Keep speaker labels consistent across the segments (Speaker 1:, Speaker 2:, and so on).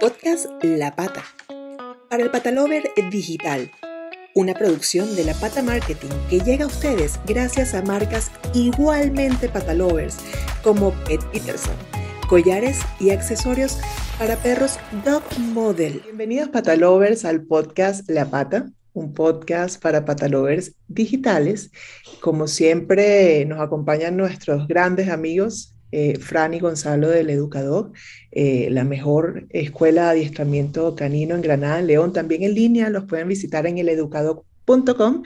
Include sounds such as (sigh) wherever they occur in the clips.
Speaker 1: Podcast La Pata. Para el Patalover Digital. Una producción de La Pata Marketing que llega a ustedes gracias a marcas igualmente patalovers como Pet Peterson, collares y accesorios para perros Dog Model. Bienvenidos patalovers al podcast La Pata, un podcast para patalovers digitales. Como siempre nos acompañan nuestros grandes amigos eh, Fran y Gonzalo del Educador, eh, la mejor escuela de adiestramiento canino en Granada, León, también en línea, los pueden visitar en eleducador.com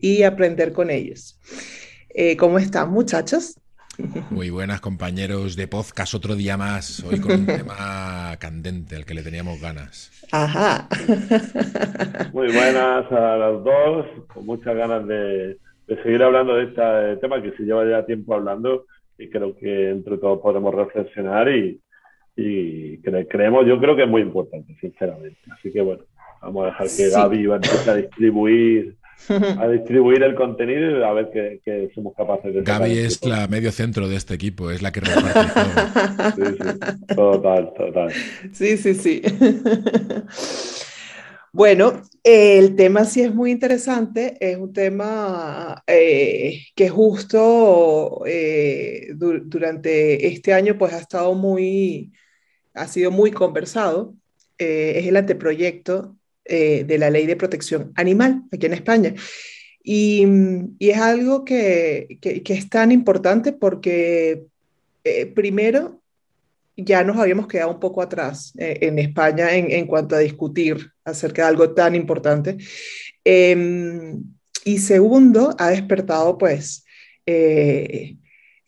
Speaker 1: y aprender con ellos. Eh, ¿Cómo están muchachos?
Speaker 2: Muy buenas compañeros de podcast, otro día más, hoy con un (laughs) tema candente al que le teníamos ganas.
Speaker 1: Ajá. (laughs)
Speaker 3: Muy buenas a los dos, con muchas ganas de, seguir hablando de este tema que se lleva ya tiempo hablando y creo que entre todos podemos reflexionar y, y creemos, yo creo que es muy importante, sinceramente. Así que bueno, vamos a dejar que Gaby va a a distribuir (laughs) a distribuir el contenido y a ver qué, somos capaces de
Speaker 2: hacer. Gaby es la medio centro de este equipo, es la que reparte
Speaker 3: Sí, sí, total, total.
Speaker 1: Sí, sí, sí. (laughs) Bueno, el tema sí es muy interesante, es un tema eh, que justo eh, durante este año pues ha estado muy, ha sido muy conversado, eh, es el anteproyecto de la ley de protección animal aquí en España. Y, es algo que, que, es tan importante porque primero ya nos habíamos quedado un poco atrás eh, en España en, cuanto a discutir acerca de algo tan importante. Em, y segundo, ha despertado, pues, eh,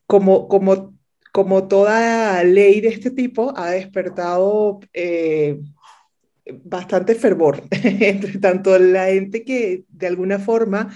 Speaker 1: como, como, como toda ley de este tipo, ha despertado eh, bastante fervor (laughs) entre tanto la gente que de alguna forma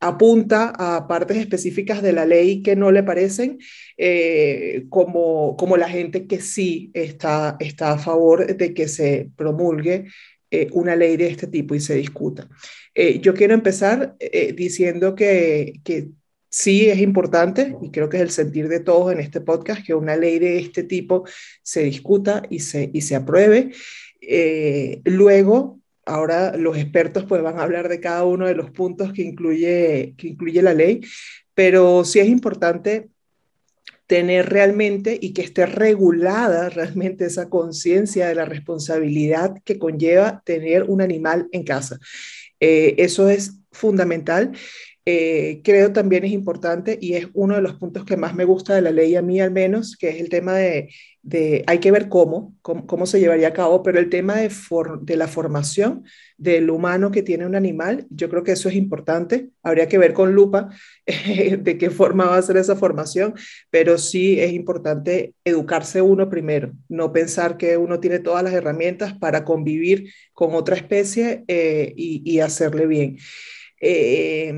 Speaker 1: apunta a partes específicas de la ley que no le parecen, eh, como, como la gente que sí está, está a favor de que se promulgue eh, una ley de este tipo y se discuta. Eh, yo quiero empezar diciendo que, que sí es importante, y creo que es el sentir de todos en este podcast, que una ley de este tipo se discuta y se, y se apruebe. luego, ahora los expertos pues van a hablar de cada uno de los puntos que incluye, que incluye la ley, pero sí es importante tener realmente y que esté regulada realmente esa conciencia de la responsabilidad que conlleva tener un animal en casa. Eh, eso es fundamental. Eh, creo también es importante y es uno de los puntos que más me gusta de la ley, a mí al menos, que es el tema de, de hay que ver cómo, cómo, se llevaría a cabo, pero el tema de, de la formación del humano que tiene un animal, yo creo que eso es importante. Habría que ver con lupa (laughs) de qué forma va a ser esa formación, pero sí es importante educarse uno primero, no pensar que uno tiene todas las herramientas para convivir con otra especie eh, y, y hacerle bien. Eh,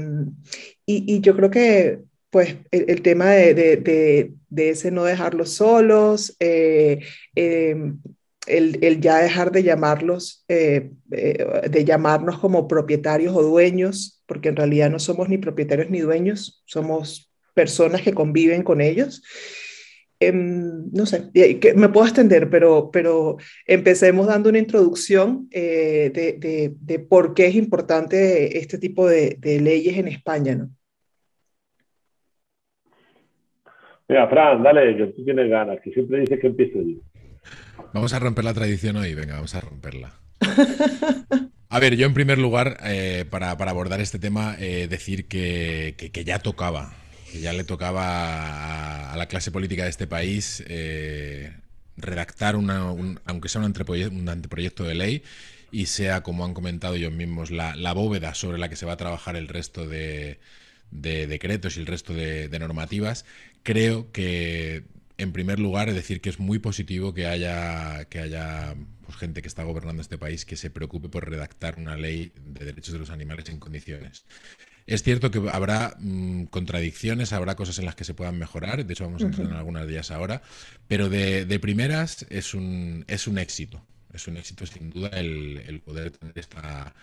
Speaker 1: y, yo creo que pues el, tema de, de, de, ese no dejarlos solos, eh, em, el, el, ya dejar de llamarlos, eh, de llamarnos como propietarios o dueños, porque en realidad no somos ni propietarios ni dueños, somos personas que conviven con ellos. Em, no sé, me puedo extender, pero, pero empecemos dando una introducción eh, de, de, por qué es importante este tipo de, leyes en España, ¿no?
Speaker 3: Mira, Fran, dale, que tú tienes ganas, que siempre dices que empiezo yo.
Speaker 2: Vamos a romper la tradición hoy, venga, vamos a romperla. A ver, yo en primer lugar, eh, para, para, abordar este tema, eh, decir que, que, que ya tocaba que ya le tocaba a, la clase política de este país eh, redactar, una, aunque sea un anteproyecto, de ley, y sea, como han comentado ellos mismos, la, bóveda sobre la que se va a trabajar el resto de, decretos y el resto de, normativas, creo que, en primer lugar, es decir que es muy positivo que haya, que haya pues, gente que está gobernando este país que se preocupe por redactar una ley de derechos de los animales en condiciones. Es cierto que habrá mm, contradicciones, habrá cosas en las que se puedan mejorar, de hecho vamos a entrar en algunas días ahora, pero de, primeras es un, es un éxito, es un éxito sin duda el, poder tener esta,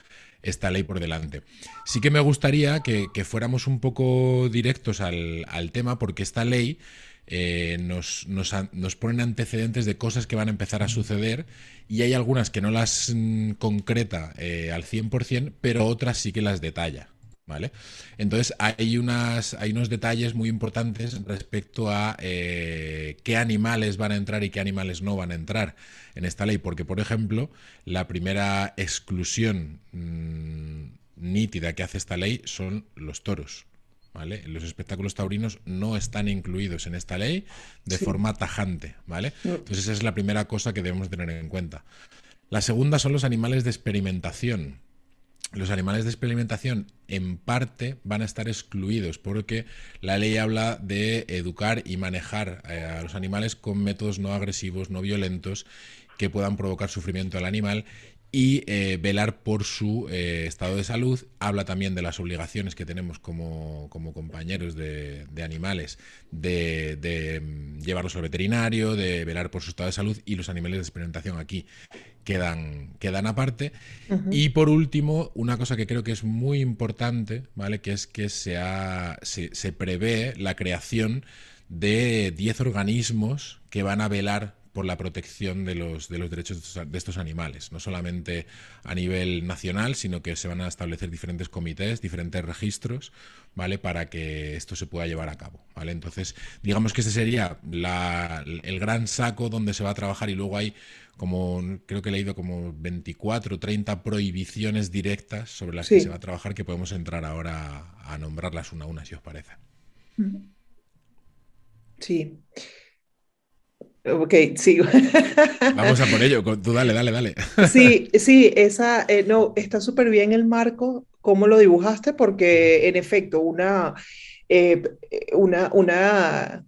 Speaker 2: esta ley por delante. Sí que me gustaría que, fuéramos un poco directos al, tema porque esta ley eh, nos, nos, ponen antecedentes de cosas que van a empezar a suceder y hay algunas que no las mm, concreta eh, al 100%, pero otras sí que las detalla. ¿Vale? Entonces hay, unas, hay unos detalles muy importantes respecto a eh, qué animales van a entrar y qué animales no van a entrar en esta ley, porque por ejemplo la primera exclusión mm, nítida que hace esta ley son los toros. ¿Vale? Los espectáculos taurinos no están incluidos en esta ley de forma tajante, ¿vale? Entonces esa es la primera cosa que debemos tener en cuenta. La segunda son los animales de experimentación los animales de experimentación en parte van a estar excluidos porque la ley habla de educar y manejar eh, a los animales con métodos no agresivos, no violentos, que puedan provocar sufrimiento al animal y eh, velar por su eh, estado de salud. Habla también de las obligaciones que tenemos como, compañeros de, animales de, mm, llevarlos al veterinario, de velar por su estado de salud y los animales de experimentación aquí quedan, quedan aparte. Y por último, una cosa que creo que es muy importante, ¿vale? que es que se, se, se prevé la creación de 10 organismos que van a velar por la protección de los, de los derechos de estos animales, no solamente a nivel nacional, sino que se van a establecer diferentes comités, diferentes registros, ¿vale? Para que esto se pueda llevar a cabo, ¿vale? Entonces, digamos que ese sería el gran saco donde se va a trabajar y luego hay como, creo que he leído como 24 o 30 prohibiciones directas sobre las que se va a trabajar que podemos entrar ahora a nombrarlas una a una, si os parece.
Speaker 1: Sí. Ok, sigo. (laughs)
Speaker 2: Vamos a por ello, tú dale, dale, dale.
Speaker 1: Sí, (laughs) sí, esa, eh, no, está súper bien el marco, cómo lo dibujaste, porque en efecto, una, eh, una, una,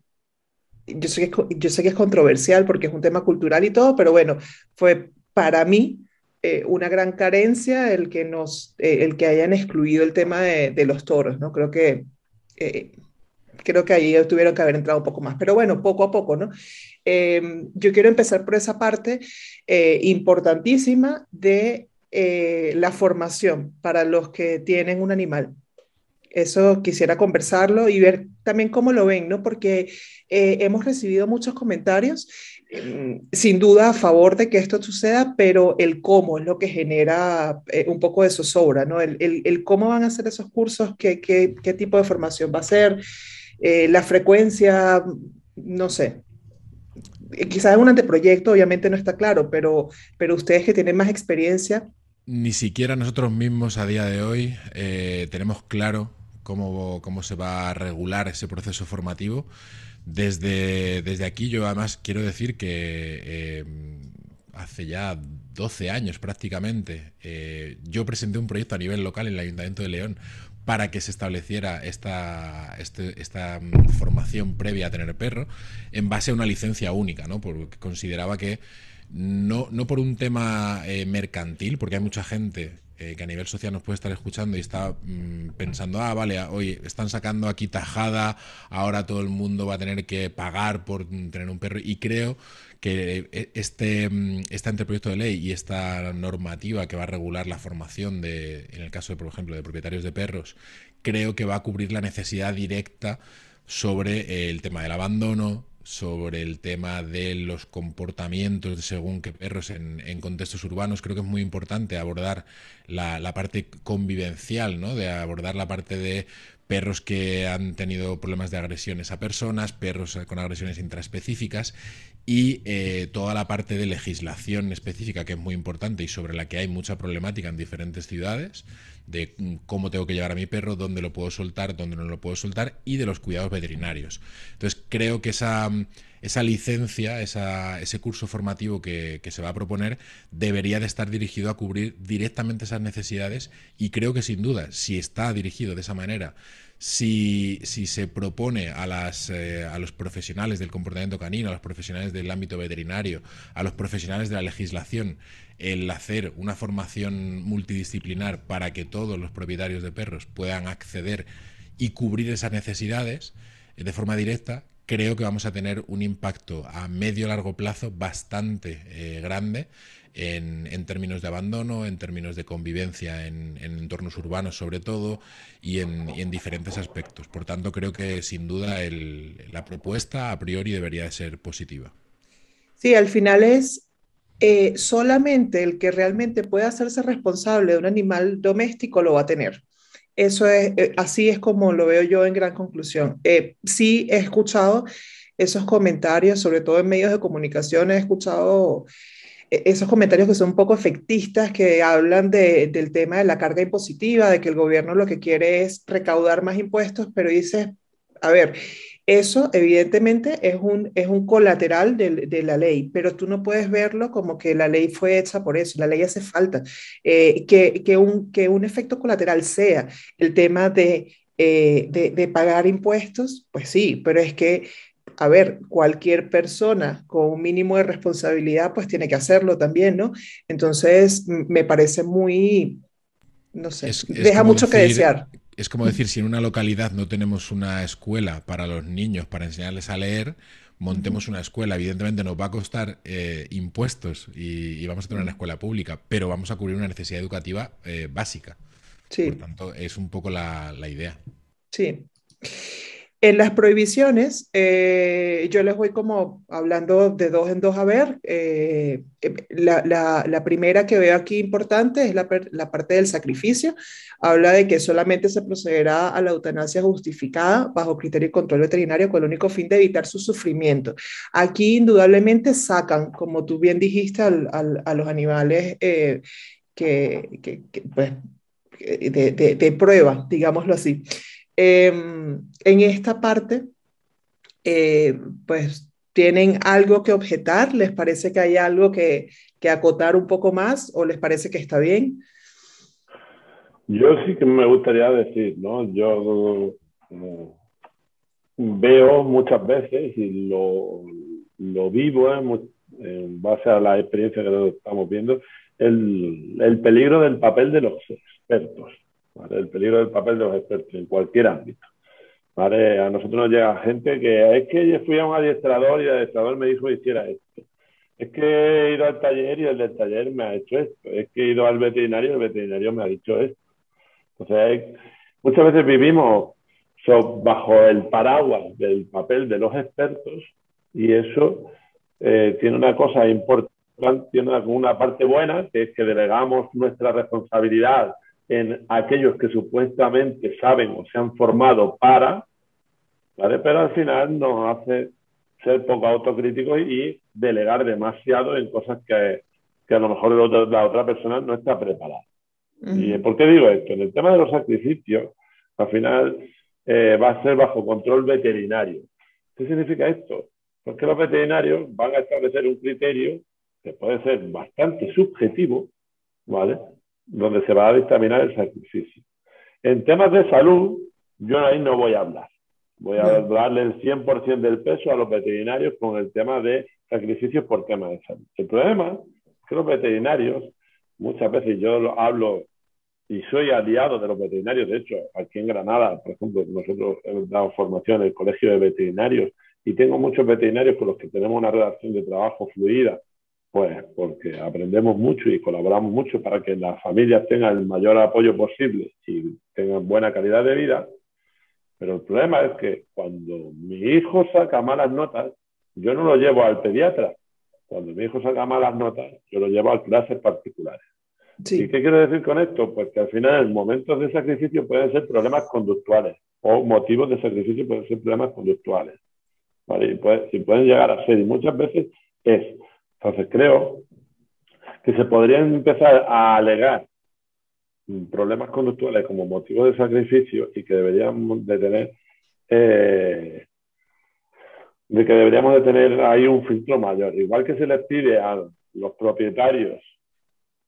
Speaker 1: yo sé, que, yo sé que es controversial porque es un tema cultural y todo, pero bueno, fue para mí eh, una gran carencia el que nos, el que hayan excluido el tema de, de los toros, ¿no? Creo que creo que ahí tuvieron que haber entrado un poco más, pero bueno, poco a poco, ¿no? Em, yo quiero empezar por esa parte eh, importantísima de eh, la formación para los que tienen un animal. Eso quisiera conversarlo y ver también cómo lo ven, ¿no? Porque eh, hemos recibido muchos comentarios, em, sin duda a favor de que esto suceda, pero el cómo es lo que genera un poco de zozobra, ¿no? El, cómo van a ser esos cursos, qué, tipo de formación va a ser, la frecuencia, no sé, eh, quizás en un anteproyecto obviamente no está claro, pero, pero ustedes que tienen más experiencia.
Speaker 2: Ni siquiera nosotros mismos a día de hoy eh, tenemos claro cómo, cómo se va a regular ese proceso formativo. Desde, desde aquí yo además quiero decir que eh, hace ya 12 años prácticamente yo presenté un proyecto a nivel local en el Ayuntamiento de León para que se estableciera esta, este, esta mm, formación previa a tener perro en base a una licencia única, ¿no? Porque consideraba que no, no por un tema eh, mercantil, porque hay mucha gente eh, que a nivel social nos puede estar escuchando y está mm, pensando, ah, vale, hoy están sacando aquí tajada, ahora todo el mundo va a tener que pagar por tener un perro. Y creo que eh, este, mm, este anteproyecto de ley y esta normativa que va a regular la formación de, en el caso de, por ejemplo, de propietarios de perros, creo que va a cubrir la necesidad directa sobre el tema del abandono, sobre el tema de los comportamientos según qué perros en, contextos urbanos. Creo que es muy importante abordar la, la, parte convivencial, ¿no? de abordar la parte de perros que han tenido problemas de agresiones a personas, perros con agresiones intraespecíficas y eh, toda la parte de legislación específica que es muy importante y sobre la que hay mucha problemática en diferentes ciudades, de cómo tengo que llevar a mi perro, dónde lo puedo soltar, dónde no lo puedo soltar y de los cuidados veterinarios. Entonces creo que esa, esa licencia, ese curso formativo que, que, se va a proponer debería de estar dirigido a cubrir directamente esas necesidades y creo que sin duda, si está dirigido de esa manera, si, si se propone a, las, eh, a los profesionales del comportamiento canino, a los profesionales del ámbito veterinario, a los profesionales de la legislación, el hacer una formación multidisciplinar para que todos los propietarios de perros puedan acceder y cubrir esas necesidades eh, de forma directa, creo que vamos a tener un impacto a medio largo plazo bastante eh, grande en, términos de abandono, en términos de convivencia en, entornos urbanos sobre todo y en, diferentes aspectos. Por tanto, creo que sin duda la propuesta a priori debería de ser positiva.
Speaker 1: Sí, al final es eh, solamente el que realmente pueda hacerse responsable de un animal doméstico lo va a tener. Eso es, eh, así es como lo veo yo en gran conclusión. Eh, sí he escuchado esos comentarios, sobre todo en medios de comunicación, he escuchado esos comentarios que son un poco efectistas, que hablan del tema de la carga impositiva, de que el gobierno lo que quiere es recaudar más impuestos, pero dices, a ver, eso evidentemente es un, es un colateral de, la ley, pero tú no puedes verlo como que la ley fue hecha por eso, la ley hace falta. Eh, que, que, un, que un efecto colateral sea el tema de, eh, de, de pagar impuestos, pues sí, pero es que a ver, cualquier persona con un mínimo de responsabilidad, pues tiene que hacerlo también, ¿no? Entonces, me parece muy, no sé, deja mucho que desear.
Speaker 2: Es como decir, si en una localidad no tenemos una escuela para los niños, para enseñarles a leer, montemos una escuela. Evidentemente nos va a costar eh, impuestos y, vamos a tener una escuela pública, pero vamos a cubrir una necesidad educativa eh, básica. Sí. Por tanto, es un poco la, la idea.
Speaker 1: Sí. En las prohibiciones, eh, yo les voy como hablando de dos en dos a ver. Eh, la, primera que veo aquí importante es la, parte del sacrificio. Habla de que solamente se procederá a la eutanasia justificada bajo criterio y control veterinario con el único fin de evitar su sufrimiento. Aquí indudablemente sacan, como tú bien dijiste, a los animales eh, que, pues, de, de prueba, digámoslo así. Em, en esta parte, eh, pues tienen algo que objetar, les parece que hay algo que, acotar un poco más o les parece que está bien.
Speaker 3: Yo sí que me gustaría decir, ¿no? Yo veo muchas veces y lo, vivo en, base a la experiencia que estamos viendo, el peligro del papel de los expertos. El peligro del papel de los expertos en cualquier ámbito. ¿vale? A nosotros nos llega gente que es que yo fui a un adiestrador y el adiestrador me dijo que hiciera esto. Es que he ido al taller y el del taller me ha hecho esto. Es que he ido al veterinario y el veterinario me ha dicho esto. O sea, muchas veces vivimos bajo el paraguas del papel de los expertos y eso eh, tiene una cosa importante, tiene una parte buena, que es que delegamos nuestra responsabilidad en aquellos que supuestamente saben o se han formado para, ¿vale? pero al final nos hace ser poco autocríticos y delegar demasiado en cosas que, que a lo mejor la otra persona no está preparada. ¿Y por qué digo esto? En el tema de los sacrificios, al final eh, va a ser bajo control veterinario. ¿Qué significa esto? Porque los veterinarios van a establecer un criterio que puede ser bastante subjetivo, ¿vale? Donde se va a dictaminar el sacrificio. En temas de salud, yo ahí no voy a hablar. Voy a darle el 100% del peso a los veterinarios con el tema de sacrificios por tema de salud. El problema es que los veterinarios, muchas veces yo lo hablo y soy aliado de los veterinarios, de hecho, aquí en Granada, por ejemplo, nosotros hemos dado formación en el Colegio de Veterinarios y tengo muchos veterinarios con los que tenemos una relación de trabajo fluida pues porque aprendemos mucho y colaboramos mucho para que las familias tengan el mayor apoyo posible y tengan buena calidad de vida. Pero el problema es que cuando mi hijo saca malas notas, yo no lo llevo al pediatra. Cuando mi hijo saca malas notas, yo lo llevo a clases particulares. ¿Y qué quiero decir con esto? Pues que al final, en momentos de sacrificio pueden ser problemas conductuales o motivos de sacrificio pueden ser problemas conductuales. ¿vale? Y, y pueden llegar a ser, y muchas veces es entonces creo que se podrían empezar a alegar problemas conductuales como motivo de sacrificio y que deberíamos de tener eh, de que deberíamos de tener ahí un filtro mayor. Igual que se les pide a los propietarios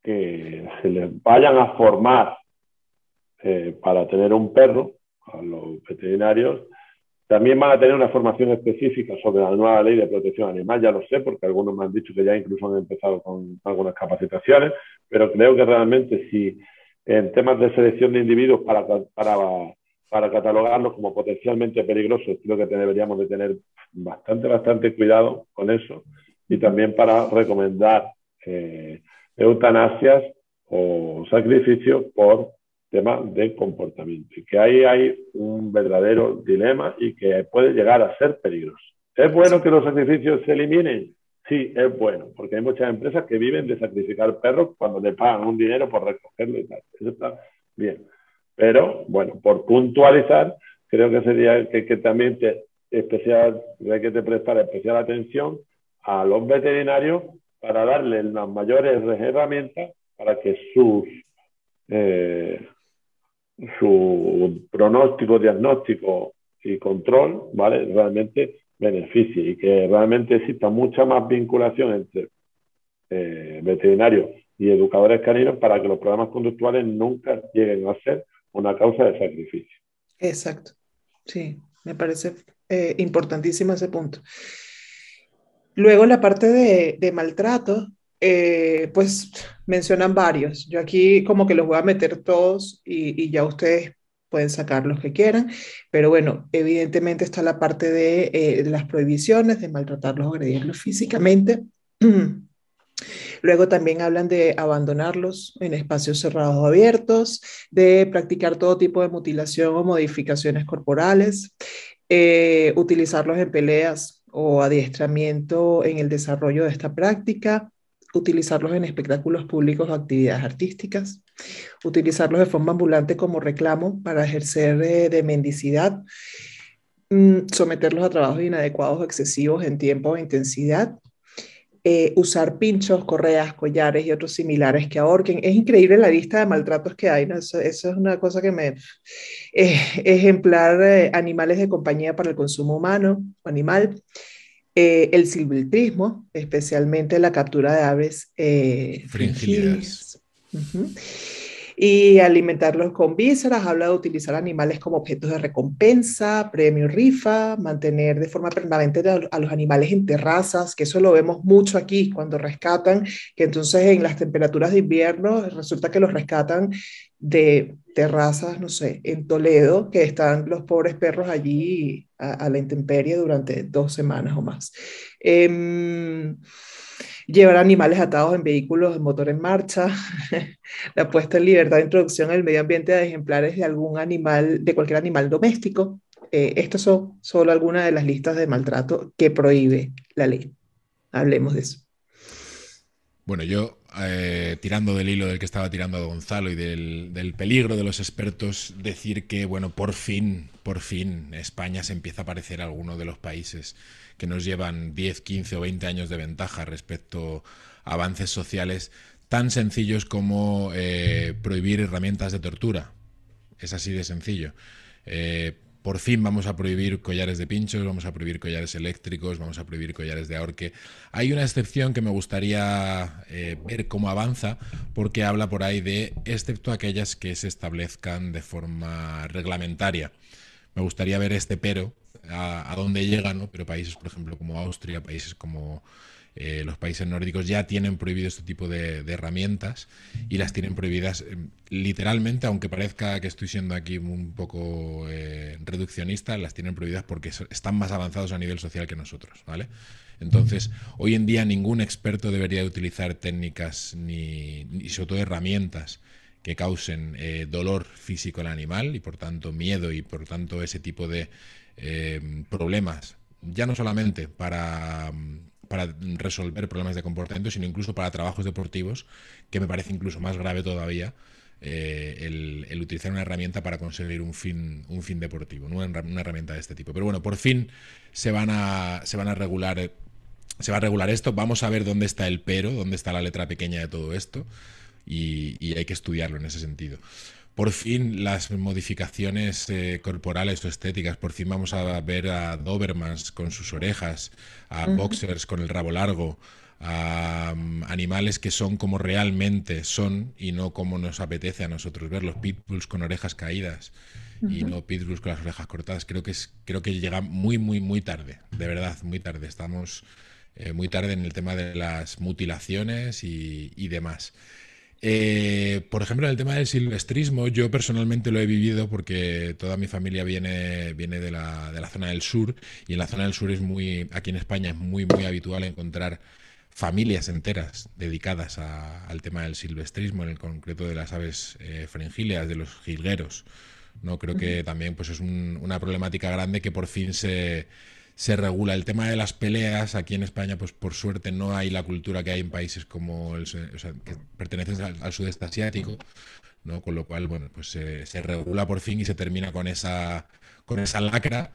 Speaker 3: que se les vayan a formar eh, para tener un perro, a los veterinarios, también van a tener una formación específica sobre la nueva ley de protección animal, ya lo sé, porque algunos me han dicho que ya incluso han empezado con algunas capacitaciones, pero creo que realmente si en temas de selección de individuos para, para catalogarlos como potencialmente peligrosos, creo que deberíamos de tener bastante, bastante cuidado con eso y también para recomendar eh, eutanasias o sacrificios por temas de comportamiento. Y que ahí hay un verdadero dilema y que puede llegar a ser peligroso. ¿Es bueno que los sacrificios se eliminen? Sí, es bueno, porque hay muchas empresas que viven de sacrificar perros cuando le pagan un dinero por recogerlo y tal. Eso está bien. Pero, bueno, por puntualizar, creo que sería que, que también te, especial, que te prestar especial atención a los veterinarios para darles las mayores herramientas para que sus eh, su pronóstico, diagnóstico y control, ¿vale? Realmente beneficie y que realmente exista mucha más vinculación entre eh, veterinarios y educadores caninos para que los problemas conductuales nunca lleguen a ser una causa de sacrificio.
Speaker 1: Exacto, sí, me parece eh, importantísimo ese punto. Luego la parte de, de maltrato, eh, pues mencionan varios. Yo aquí como que los voy a meter todos y, y, ya ustedes pueden sacar los que quieran, pero bueno, evidentemente está la parte de, eh, las prohibiciones, de maltratarlos o agredirlos físicamente. (clears throat) Luego también hablan de abandonarlos en espacios cerrados o abiertos, de practicar todo tipo de mutilación o modificaciones corporales, eh, utilizarlos en peleas o adiestramiento en el desarrollo de esta práctica, utilizarlos en espectáculos públicos o actividades artísticas, utilizarlos de forma ambulante como reclamo para ejercer eh, de mendicidad, mm, someterlos a trabajos inadecuados o excesivos en tiempo o intensidad, eh, usar pinchos, correas, collares y otros similares que ahorquen. Es increíble la lista de maltratos que hay, eso es una cosa que me... Eh, ejemplar eh, animales de compañía para el consumo humano o animal. Eh, el silvestrismo, especialmente la captura de aves eh, fringílidas. Uh -huh y alimentarlos con vísceras, habla de utilizar animales como objetos de recompensa, premio, rifa, mantener de forma permanente a los animales en terrazas, que eso lo vemos mucho aquí cuando rescatan, que entonces en las temperaturas de invierno resulta que los rescatan de terrazas, no sé, en Toledo, que están los pobres perros allí a, la intemperie durante dos semanas o más. Eh, llevar animales atados en vehículos de motor en marcha, (laughs) la puesta en libertad de introducción al medio ambiente de ejemplares de algún animal, de cualquier animal doméstico. Eh, estas son solo algunas de las listas de maltrato que prohíbe la ley. Hablemos de eso.
Speaker 2: Bueno, yo eh, tirando del hilo del que estaba tirando Gonzalo y del, del, peligro de los expertos, decir que, bueno, por fin, por fin, España se empieza a parecer a alguno de los países que nos llevan 10, 15 o 20 años de ventaja respecto a avances sociales tan sencillos como eh, prohibir herramientas de tortura. Es así de sencillo. Eh, por fin vamos a prohibir collares de pinchos, vamos a prohibir collares eléctricos, vamos a prohibir collares de ahorque. Hay una excepción que me gustaría eh, ver cómo avanza, porque habla por ahí de, excepto aquellas que se establezcan de forma reglamentaria. Me gustaría ver este pero, a, a dónde llegan, ¿no? pero países, por ejemplo, como Austria, países como eh, los países nórdicos ya tienen prohibido este tipo de, herramientas y las tienen prohibidas eh, literalmente, aunque parezca que estoy siendo aquí un poco eh, reduccionista, las tienen prohibidas porque están más avanzados a nivel social que nosotros, ¿vale? Entonces, hoy en día ningún experto debería utilizar técnicas ni, ni sobre todo herramientas que causen dolor físico al animal y por tanto miedo y por tanto ese tipo de problemas, ya no solamente para, para resolver problemas de comportamiento, sino incluso para trabajos deportivos, que me parece incluso más grave todavía eh, el, utilizar una herramienta para conseguir un fin, un fin deportivo, ¿no? una, herramienta de este tipo. Pero bueno, por fin se van a, se van a regular. Se va a regular esto, vamos a ver dónde está el pero, dónde está la letra pequeña de todo esto, y hay que estudiarlo en ese sentido por fin las modificaciones eh, corporales o estéticas, por fin vamos a ver a Dobermans con sus orejas, a uh -huh. boxers con el rabo largo, a um, animales que son como realmente son y no como nos apetece a nosotros ver, los pitbulls con orejas caídas uh -huh. y no pitbulls con las orejas cortadas. Creo que, es, creo que llega muy, muy, muy tarde, de verdad, muy tarde. Estamos eh, muy tarde en el tema de las mutilaciones y, y demás. Eh, por ejemplo, en el tema del silvestrismo, yo personalmente lo he vivido porque toda mi familia viene, viene de, la, de la zona del sur y en la zona del sur es muy, aquí en España es muy, muy habitual encontrar familias enteras dedicadas al tema del silvestrismo, en el concreto de las aves eh, fringíleas, de los jilgueros. ¿no? Creo que también pues, es una problemática grande que por fin se, se regula. El tema de las peleas, aquí en España, pues por suerte no hay la cultura que hay en países como el, que pertenecen al, sudeste asiático, ¿no? Con lo cual, bueno, pues se, regula por fin y se termina con esa, con esa lacra.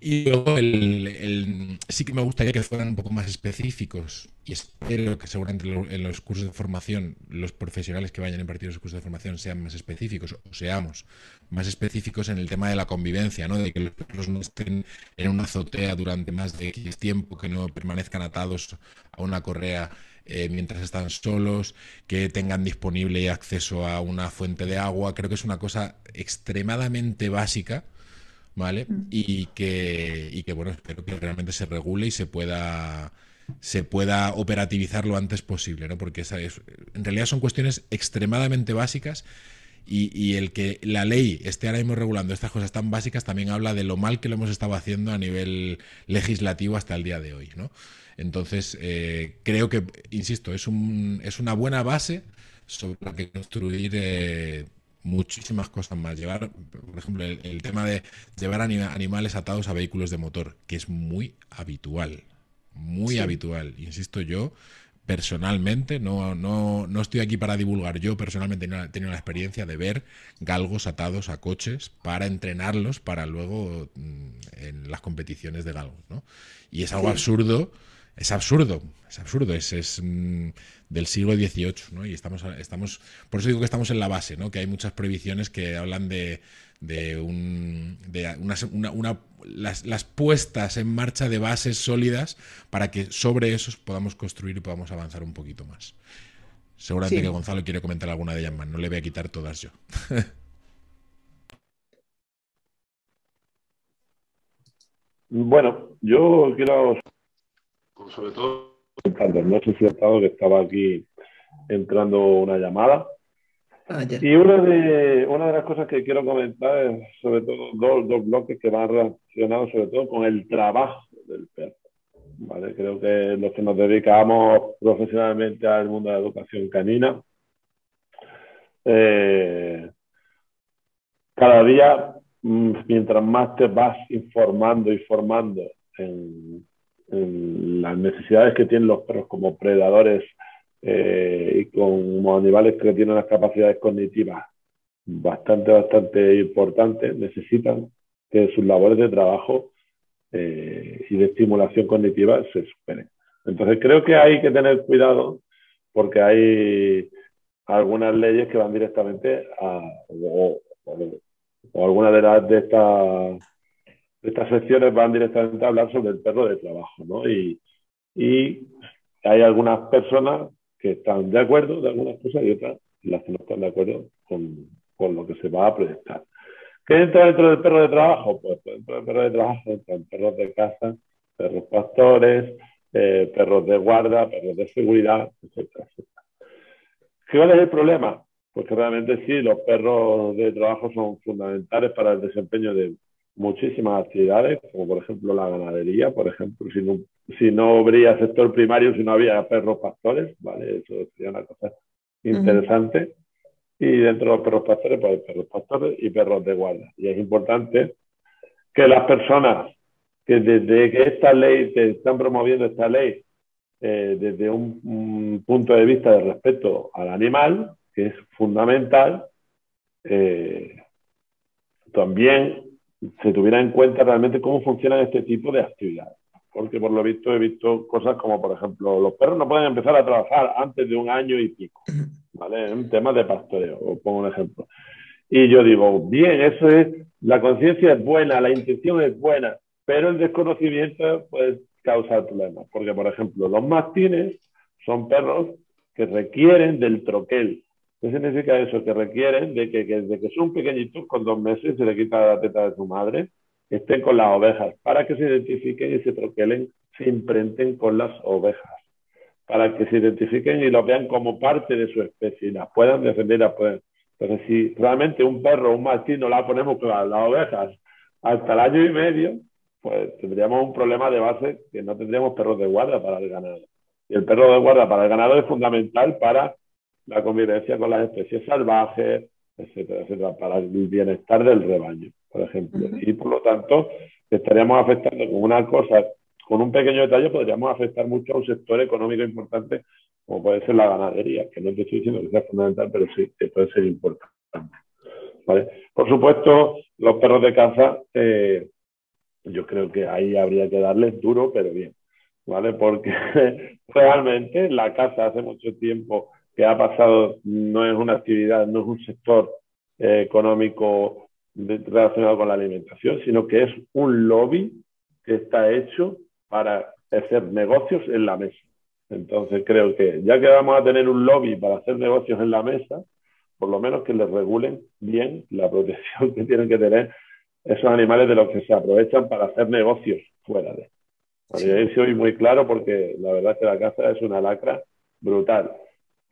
Speaker 2: Y luego el, sí que me gustaría que fueran un poco más específicos y espero que seguramente en los cursos de formación los profesionales que vayan a impartir los cursos de formación sean más específicos o seamos más específicos en el tema de la convivencia, ¿no? de que los perros no estén en una azotea durante más de X tiempo, que no permanezcan atados a una correa eh, mientras están solos, que tengan disponible acceso a una fuente de agua. Creo que es una cosa extremadamente básica. ¿Vale? Mm. Y que, y que, bueno, espero que realmente se regule y se pueda, se pueda operativizar lo antes posible, ¿no? Porque esa es, en realidad son cuestiones extremadamente básicas y, el que la ley esté ahora mismo regulando estas cosas tan básicas también habla de lo mal que lo hemos estado haciendo a nivel legislativo hasta el día de hoy. ¿no? Entonces, eh, creo que, insisto, es, un, es una buena base sobre la que construir eh, muchísimas cosas más. Llevar, por ejemplo, el, tema de llevar animales atados a vehículos de motor, que es muy habitual, muy habitual. Insisto yo, personalmente, no, no, no, estoy aquí para divulgar, yo personalmente he tenido la experiencia de ver galgos atados a coches para entrenarlos para luego mm, en las competiciones de galgos, ¿no? Y es algo absurdo, es absurdo, es absurdo, es, es mm, del siglo XVIII, ¿no? Y estamos, estamos, por eso digo que estamos en la base, ¿no? Que hay muchas prohibiciones que hablan de, de, un, de una, las, puestas en marcha de bases sólidas para que sobre esos podamos construir y podamos avanzar un poquito más. Seguramente que Gonzalo quiere comentar alguna de ellas más, no le voy a quitar todas yo. (laughs)
Speaker 3: bueno, yo quiero, sobre todo, no sé si estado que estaba aquí entrando una llamada Ah, y una de, una de las cosas que quiero comentar es sobre todo dos, dos bloques que van relacionados sobre todo con el trabajo del perro. ¿vale? Creo que los que nos dedicamos profesionalmente al mundo de la educación canina, eh, cada día, mm, mientras más te vas informando y formando en, en las necesidades que tienen los perros como predadores eh, y con animales que tienen las capacidades cognitivas bastante, bastante importantes, necesitan que sus labores de trabajo eh, y de estimulación cognitiva se superen. Entonces creo que hay que tener cuidado porque hay algunas leyes que van directamente a, o, algunas de, las, de, estas, estas secciones van directamente a hablar sobre el perro de trabajo, ¿no? Y, y hay algunas personas que están de acuerdo de algunas cosas y otras las que no están de acuerdo con, con lo que se va a proyectar. ¿Qué entra dentro del perro de trabajo? Pues dentro del perro de trabajo entran perros de caza, perros pastores, eh, perros de guarda, perros de seguridad, etcétera, etcétera. ¿Cuál es el problema? Pues que realmente sí, los perros de trabajo son fundamentales para el desempeño de muchísimas actividades, como por ejemplo la ganadería, por ejemplo, si no si no habría sector primario, si no había perros pastores, ¿vale? Eso sería una cosa interesante. Y dentro de los perros pastores, pues hay perros pastores y perros de guardia. Y es importante que las personas que desde que esta ley, te están promoviendo esta ley, eh, desde un, punto de vista de respeto al animal, que es fundamental, eh, también se tuviera en cuenta realmente cómo funcionan este tipo de actividades porque por lo visto he visto cosas como, por ejemplo, los perros no pueden empezar a trabajar antes de un año y pico, ¿vale? Un tema de pastoreo, os pongo un ejemplo. Y yo digo, bien, eso es, la conciencia es buena, la intención es buena, pero el desconocimiento puede causar problemas, porque, por ejemplo, los mastines son perros que requieren del troquel. ¿Qué significa eso? Que requieren de que, desde que son pequeñitos, con dos meses, se le quita la teta de su madre, estén con las ovejas, para que se identifiquen y se troquelen, se imprenten con las ovejas. para que se identifiquen y los vean como parte de su especie y las puedan defender. Las puedan. Entonces, si realmente un perro o un mastín no la ponemos con las, ovejas hasta el año y medio, pues tendríamos un problema de base que no tendríamos perros de guarda para el ganado. Y el perro de guarda para el ganado es fundamental para la convivencia con las especies salvajes, etcétera, etcétera, para el bienestar del rebaño, por ejemplo. Y por lo tanto, estaríamos afectando con una cosa, con un pequeño detalle, podríamos afectar mucho a un sector económico importante, como puede ser la ganadería, que no te estoy diciendo que sea fundamental, pero sí que puede ser importante. ¿Vale? Por supuesto, los perros de caza, eh, yo creo que ahí habría que darles duro, pero bien, ¿vale? Porque (laughs) realmente la caza hace mucho tiempo que ha pasado no es una actividad, no es un sector eh, económico relacionado con la alimentación, sino que es un lobby que está hecho para hacer negocios en la mesa. Entonces creo que ya que vamos a tener un lobby para hacer negocios en la mesa, por lo menos que les regulen bien la protección que tienen que tener esos animales de los que se aprovechan para hacer negocios fuera de. Sí. Ahí soy muy claro porque la verdad es que la caza es una lacra brutal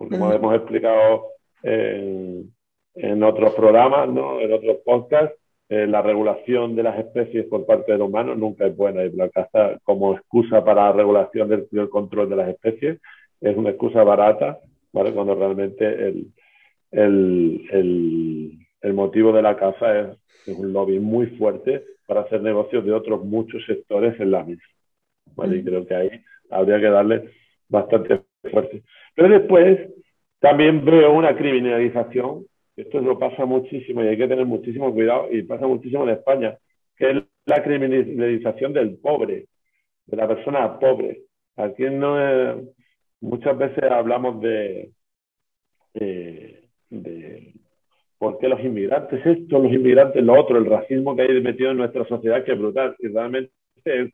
Speaker 3: como hemos explicado en, en, otros programas, ¿no? en otros podcasts, eh, la regulación de las especies por parte del humano nunca es buena y la caza como excusa para la regulación del, del control de las especies es una excusa barata, ¿vale? cuando realmente el, el, el, el motivo de la caza es, es, un lobby muy fuerte para hacer negocios de otros muchos sectores en la misma. ¿vale? Y creo que ahí habría que darle bastante Pero después también veo una criminalización, esto lo pasa muchísimo y hay que tener muchísimo cuidado, y pasa muchísimo en España, que es la criminalización del pobre, de la persona pobre. Aquí no es, muchas veces hablamos de, de, de por qué los inmigrantes esto, los inmigrantes lo otro, el racismo que hay metido en nuestra sociedad que es brutal. Y realmente es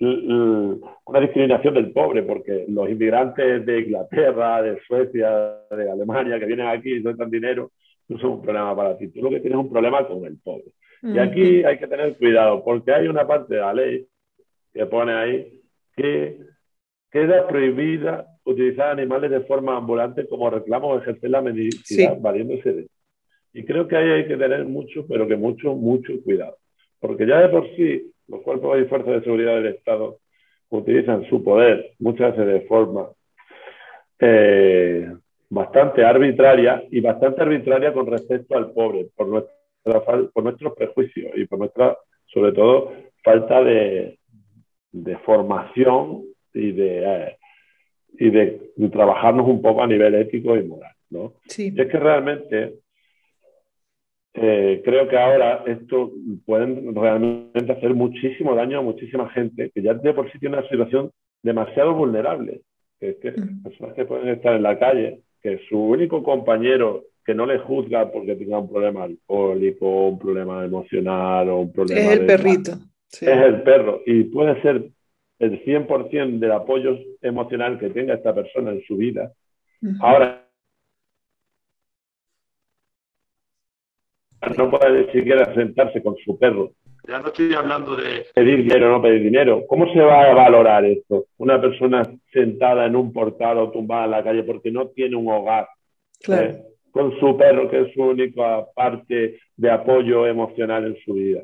Speaker 3: una discriminación del pobre, porque los inmigrantes de Inglaterra, de Suecia, de Alemania, que vienen aquí y sueltan dinero, no son un problema para ti. Tú lo que tienes es un problema con el pobre. Y aquí hay que tener cuidado, porque hay una parte de la ley que pone ahí que queda prohibida utilizar animales de forma ambulante como reclamo o ejercer la medicina valiéndose de Y creo que ahí hay que tener mucho, pero que mucho, mucho cuidado. Porque ya de por sí los cuerpos y fuerzas de seguridad del Estado utilizan su poder muchas veces de forma eh, bastante arbitraria y bastante arbitraria con respecto al pobre, por, nuestra, por nuestros prejuicios y por nuestra, sobre todo, falta de, de formación y de, eh, y de, trabajarnos un poco a nivel ético y moral. ¿no?
Speaker 1: Sí.
Speaker 3: Y es que realmente eh, creo que ahora esto pueden realmente hacer muchísimo daño a muchísima gente que ya de por sí tiene una situación demasiado vulnerable. Que es que personas que pueden estar en la calle, que su único compañero que no le juzga porque tenga un problema alcohólico, un problema emocional o un problema.
Speaker 1: Es el perrito.
Speaker 3: Sí. Es el perro. Y puede ser el 100% del apoyo emocional que tenga esta persona en su vida. Uh -huh. Ahora, no puede ni siquiera sentarse con su perro. Ya no estoy hablando de pedir dinero o no pedir dinero. ¿Cómo se va a valorar esto? Una persona sentada en un portal o tumbada en la calle porque no tiene un hogar.
Speaker 1: Claro.
Speaker 3: ¿eh? Con su perro, que es su única parte de apoyo emocional en su vida.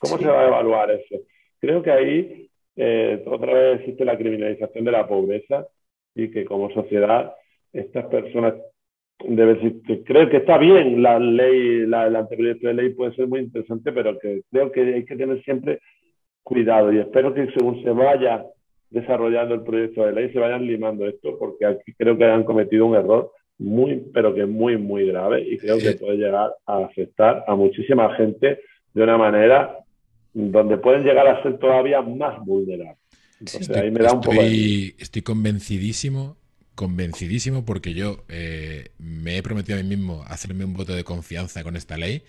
Speaker 3: ¿Cómo sí. se va a evaluar eso? Creo que ahí eh, otra vez existe la criminalización de la pobreza y que como sociedad estas personas debe creo que está bien la ley, la, el anteproyecto de ley puede ser muy interesante, pero que creo que hay que tener siempre cuidado y espero que según se vaya desarrollando el proyecto de ley se vayan limando esto, porque aquí creo que han cometido un error muy, pero que muy, muy grave y creo que puede llegar a afectar a muchísima gente de una manera donde pueden llegar a ser todavía más vulnerables. Entonces,
Speaker 2: estoy,
Speaker 3: ahí me da un
Speaker 2: estoy,
Speaker 3: poco de...
Speaker 2: estoy convencidísimo convencidísimo porque yo eh, me he prometido a mí mismo hacerme un voto de confianza con esta ley,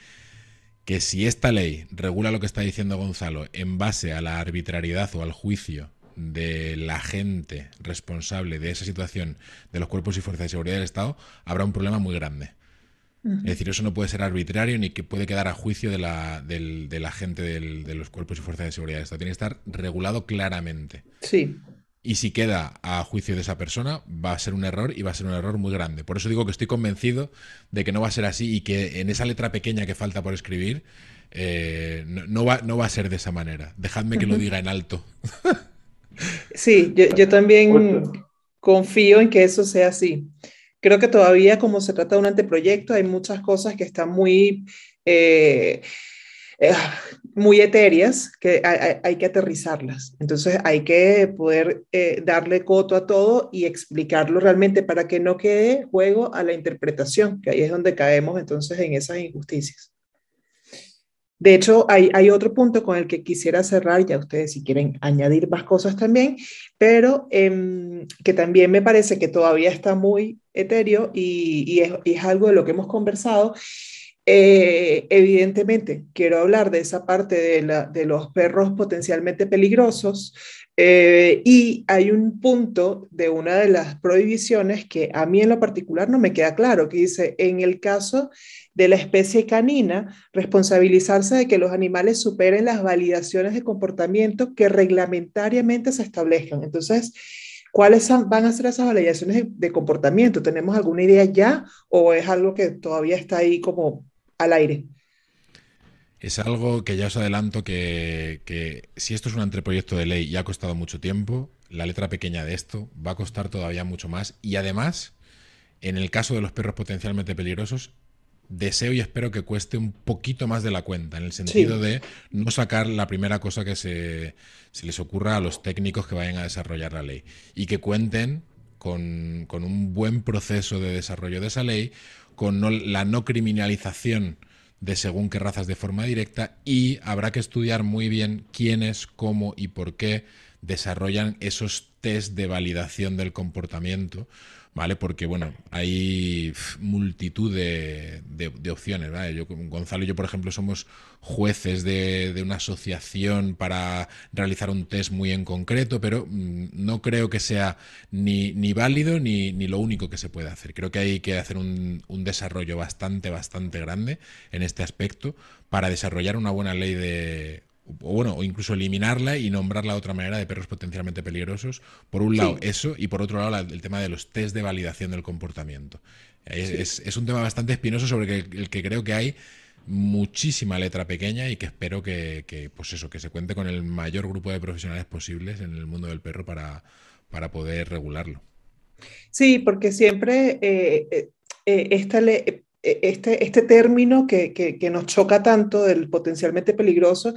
Speaker 2: que si esta ley regula lo que está diciendo Gonzalo en base a la arbitrariedad o al juicio de la gente responsable de esa situación de los cuerpos y fuerzas de seguridad del Estado, habrá un problema muy grande. Uh -huh. Es decir, eso no puede ser arbitrario ni que puede quedar a juicio de la, del, de la gente del, de los cuerpos y fuerzas de seguridad del Estado. Tiene que estar regulado claramente.
Speaker 1: Sí.
Speaker 2: Y si queda a juicio de esa persona, va a ser un error y va a ser un error muy grande. Por eso digo que estoy convencido de que no va a ser así y que en esa letra pequeña que falta por escribir, eh, no, va, no va a ser de esa manera. Dejadme que lo diga en alto.
Speaker 1: Sí, yo, también confío en que eso sea así. Creo que todavía como se trata de un anteproyecto, hay muchas cosas que están muy... Eh, eh, muy etéreas que hay, que aterrizarlas. Entonces hay que poder eh, darle coto a todo y explicarlo realmente para que no quede juego a la interpretación, que ahí es donde caemos entonces en esas injusticias. De hecho, hay, hay otro punto con el que quisiera cerrar, ya ustedes si quieren añadir más cosas también, pero em, que también me parece que todavía está muy etéreo y, es, y es algo de lo que hemos conversado, eh, evidentemente, quiero hablar de esa parte de, los perros potencialmente peligrosos eh, y hay un punto de una de las prohibiciones que a mí en lo particular no me queda claro, que dice, en el caso de la especie canina, responsabilizarse de que los animales superen las validaciones de comportamiento que reglamentariamente se establezcan. Entonces, ¿Cuáles van a ser esas validaciones de, comportamiento? ¿Tenemos alguna idea ya o es algo que todavía está ahí como al aire.
Speaker 2: Es algo que ya os adelanto que, si esto es un anteproyecto de ley y ha costado mucho tiempo, la letra pequeña de esto va a costar todavía mucho más. Y además, en el caso de los perros potencialmente peligrosos, deseo y espero que cueste un poquito más de la cuenta, en el sentido de no sacar la primera cosa que se, les ocurra a los técnicos que vayan a desarrollar la ley. Y que cuenten con, con un buen proceso de desarrollo de esa ley, con la no criminalización de según qué razas de forma directa y habrá que estudiar muy bien quiénes, cómo y por qué desarrollan esos test de validación del comportamiento ¿vale? Porque, bueno, hay multitud de, opciones, ¿vale? Yo, Gonzalo y yo, por ejemplo, somos jueces de, una asociación para realizar un test muy en concreto, pero mm, no creo que sea ni, ni válido ni, ni, lo único que se puede hacer. Creo que hay que hacer un, un desarrollo bastante, bastante grande en este aspecto para desarrollar una buena ley de o bueno, o incluso eliminarla y nombrarla de otra manera de perros potencialmente peligrosos. Por un lado, eso, y por otro lado, el tema de los test de validación del comportamiento. Es, un tema bastante espinoso sobre el que creo que hay muchísima letra pequeña y que espero que, pues eso, que se cuente con el mayor grupo de profesionales posibles en el mundo del perro para, para poder regularlo.
Speaker 1: Sí, porque siempre eh, eh, eh esta ley e, este, este término que, que, nos choca tanto del potencialmente peligroso,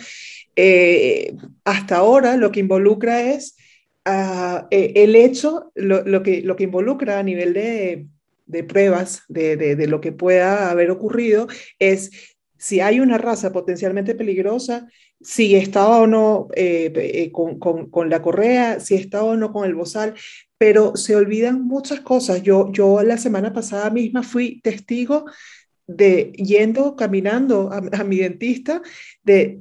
Speaker 1: eh, hasta ahora lo que involucra es uh, el hecho, lo, lo, que, lo que involucra a nivel de, de pruebas de, de, de, lo que pueda haber ocurrido es si hay una raza potencialmente peligrosa, si estaba o no eh, con, con, la correa, si estaba o no con el bozal, pero se olvidan muchas cosas. Yo, yo la semana pasada misma fui testigo de yendo, caminando a, mi dentista, de,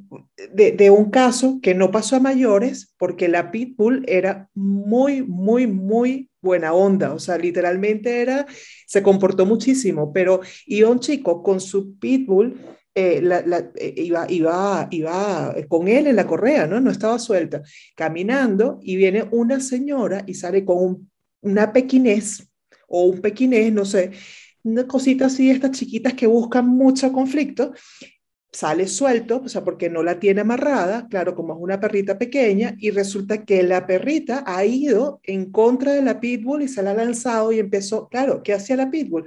Speaker 1: de, un caso que no pasó a mayores porque la pitbull era muy, muy, muy buena onda, o sea, literalmente era, se comportó muchísimo, pero iba un chico con su pitbull eh, la, eh, iba, iba, iba con él en la correa, ¿no? No estaba suelta, caminando y viene una señora y sale con una pequinés o un pequinés, no sé, una cosita así, estas chiquitas que buscan mucho conflicto, sale suelto, o sea, porque no la tiene amarrada, claro, como es una perrita pequeña, y resulta que la perrita ha ido en contra de la pitbull y se la ha lanzado y empezó, claro, ¿qué hacía la pitbull?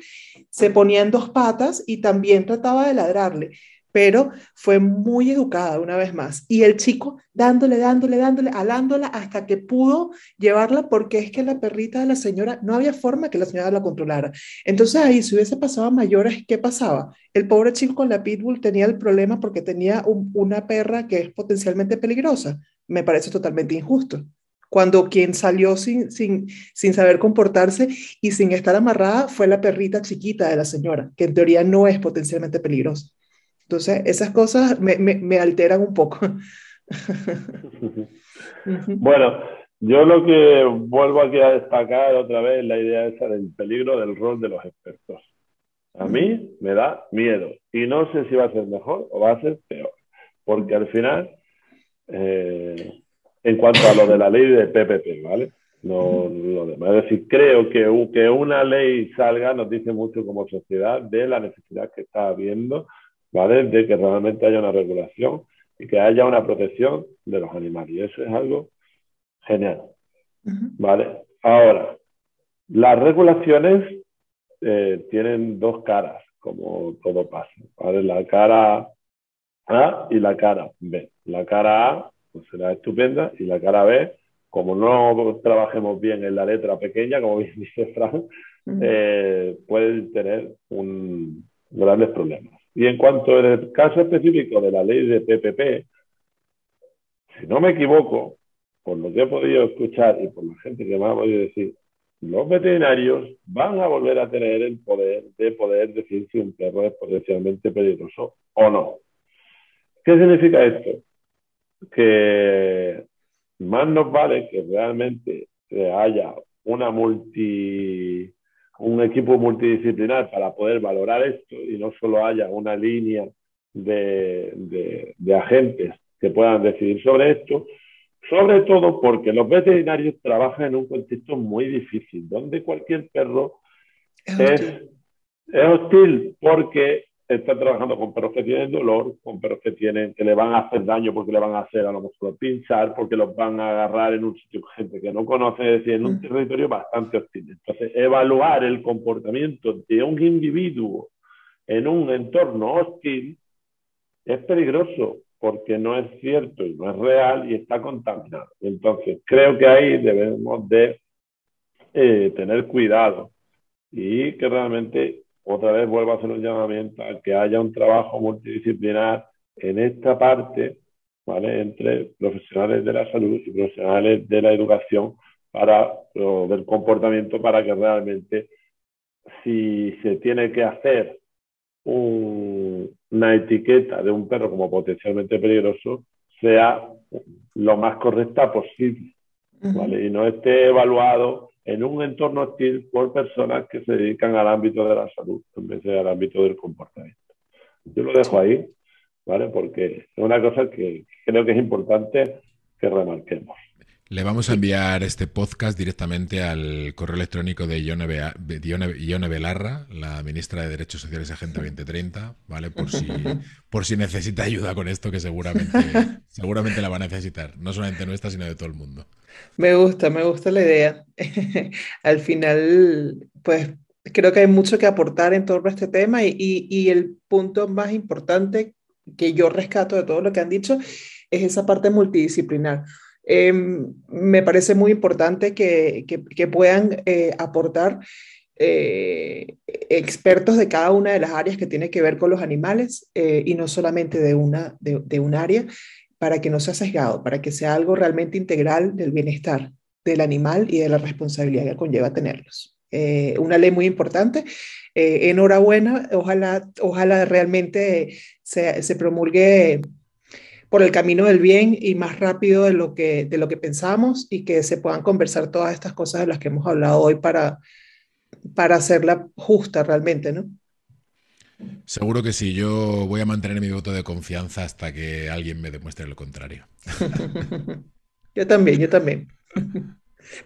Speaker 1: Se ponía en dos patas y también trataba de ladrarle pero fue muy educada una vez más. Y el chico dándole, dándole, dándole, alándola hasta que pudo llevarla porque es que la perrita de la señora, no había forma que la señora la controlara. Entonces ahí, si hubiese pasado a mayores, ¿qué pasaba? El pobre chico con la pitbull tenía el problema porque tenía una perra que es potencialmente peligrosa. Me parece totalmente injusto cuando quien salió sin, sin, sin, saber comportarse y sin estar amarrada fue la perrita chiquita de la señora, que en teoría no es potencialmente peligrosa. Entonces, esas cosas me, me, alteran un poco. (laughs)
Speaker 3: bueno, yo lo que vuelvo aquí a destacar otra vez la idea esa del peligro del rol de los expertos. A mí me da miedo y no sé si va a ser mejor o va a ser peor, porque al final, eh, en cuanto a lo de la ley de PPP, ¿vale? No lo demás. Es decir, creo que, que una ley salga nos dice mucho como sociedad de la necesidad que está habiendo, ¿vale? De que realmente haya una regulación y que haya una protección de los animales. Y eso es algo genial, ¿vale? Ahora, las regulaciones eh, tienen dos caras, como todo pasa, ¿vale? La cara A y la cara B. La cara A pues será estupenda y la cara B como no trabajemos bien en la letra pequeña, como bien (laughs) dice Frank, eh, puede tener un, grandes problemas. Y en cuanto al caso específico de la ley de PPP, si no me equivoco, por lo que he podido escuchar y por la gente que me ha podido decir, los veterinarios van a volver a tener el poder de poder decir si un perro es potencialmente peligroso o no. ¿Qué significa esto? Que más nos vale que realmente haya una multi, un equipo multidisciplinar para poder valorar esto y no solo haya una línea de, de, agentes que puedan decidir sobre esto, sobre todo porque los veterinarios trabajan en un contexto muy difícil, donde cualquier perro es, es hostil porque están trabajando con perros que tienen dolor, con perros que, tienen, que le van a hacer daño porque le van a hacer a lo mejor pinchar, porque los van a agarrar en un sitio gente que no conoce, es decir, en un mm. territorio bastante hostil. Entonces, evaluar el comportamiento de un individuo en un entorno hostil es peligroso porque no es cierto y no es real y está contaminado. Entonces, creo que ahí debemos de eh, tener cuidado y que realmente otra vez vuelvo a hacer un llamamiento a que haya un trabajo multidisciplinar en esta parte, ¿vale? Entre profesionales de la salud y profesionales de la educación para ver comportamiento para que realmente si se tiene que hacer una etiqueta de un perro como potencialmente peligroso sea lo más correcta posible, ¿vale? Y no esté evaluado en un entorno hostil por personas que se dedican al ámbito de la salud en vez de al ámbito del comportamiento. Yo lo dejo ahí, ¿vale? Porque es una cosa que creo que es importante que remarquemos.
Speaker 2: Le vamos a enviar este podcast directamente al correo electrónico de Ione Belarra, la ministra de Derechos Sociales Agenda 2030, ¿vale? Por si, por si necesita ayuda con esto, que seguramente, (laughs) seguramente la va a necesitar, no solamente nuestra, sino de todo el mundo.
Speaker 1: Me gusta, me gusta la idea. (laughs) Al final, pues creo que hay mucho que aportar en torno a este tema y, y el punto más importante que yo rescato de todo lo que han dicho es esa parte multidisciplinar Em, me parece muy importante que, que, puedan eh, aportar eh, expertos de cada una de las áreas que tiene que ver con los animales eh, y no solamente de, una, de, un área, para que no sea sesgado, para que sea algo realmente integral del bienestar del animal y de la responsabilidad que conlleva tenerlos. una ley muy importante. enhorabuena, ojalá, ojalá realmente se, se promulgue por el camino del bien y más rápido de lo que, de lo que pensamos y que se puedan conversar todas estas cosas de las que hemos hablado hoy para, para hacerla justa realmente, ¿no?
Speaker 2: Seguro que sí, yo voy a mantener mi voto de confianza hasta que alguien me demuestre lo contrario. (laughs)
Speaker 1: yo también, yo también.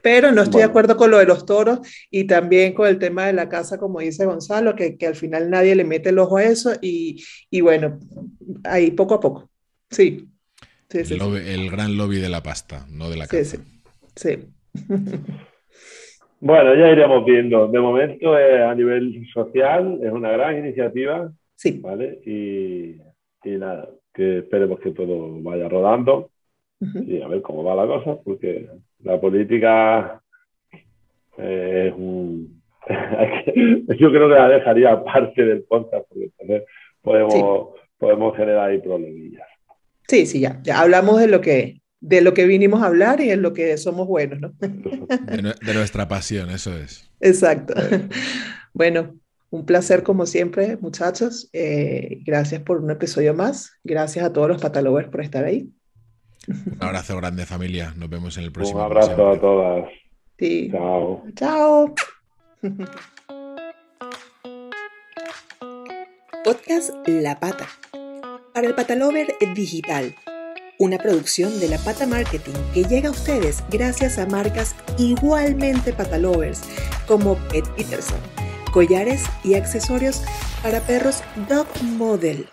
Speaker 1: Pero no estoy de acuerdo con lo de los toros y también con el tema de la casa, como dice Gonzalo, que, que al final nadie le mete el ojo a eso y, y bueno, ahí poco a poco. Sí.
Speaker 2: el, gran lobby de la pasta, no de la casa.
Speaker 1: Sí,
Speaker 3: bueno, ya iremos viendo. De momento, a nivel social, es una gran iniciativa.
Speaker 1: Sí.
Speaker 3: ¿Vale? Y, nada, que esperemos que todo vaya rodando y a ver cómo va la cosa, porque la política es un. (laughs) Yo creo que la dejaría (laughs) parte del podcast, porque podemos, podemos generar ahí problemillas.
Speaker 1: Sí, sí, ya, ya hablamos de lo que de lo que vinimos a hablar y en lo que somos buenos, ¿no?
Speaker 2: De, nuestra pasión, eso es.
Speaker 1: Exacto. Bueno, un placer como siempre, muchachos. Eh, gracias por un episodio más. Gracias a todos los patalovers por estar ahí.
Speaker 2: Un abrazo grande familia. Nos vemos en el próximo.
Speaker 3: Un abrazo a todas.
Speaker 1: Sí.
Speaker 3: Chao.
Speaker 1: Chao.
Speaker 4: Podcast La Pata para el Patalover Digital,
Speaker 1: una producción de La Pata Marketing que llega a ustedes gracias a marcas igualmente patalovers como Pet Peterson, collares y accesorios para perros Dog Model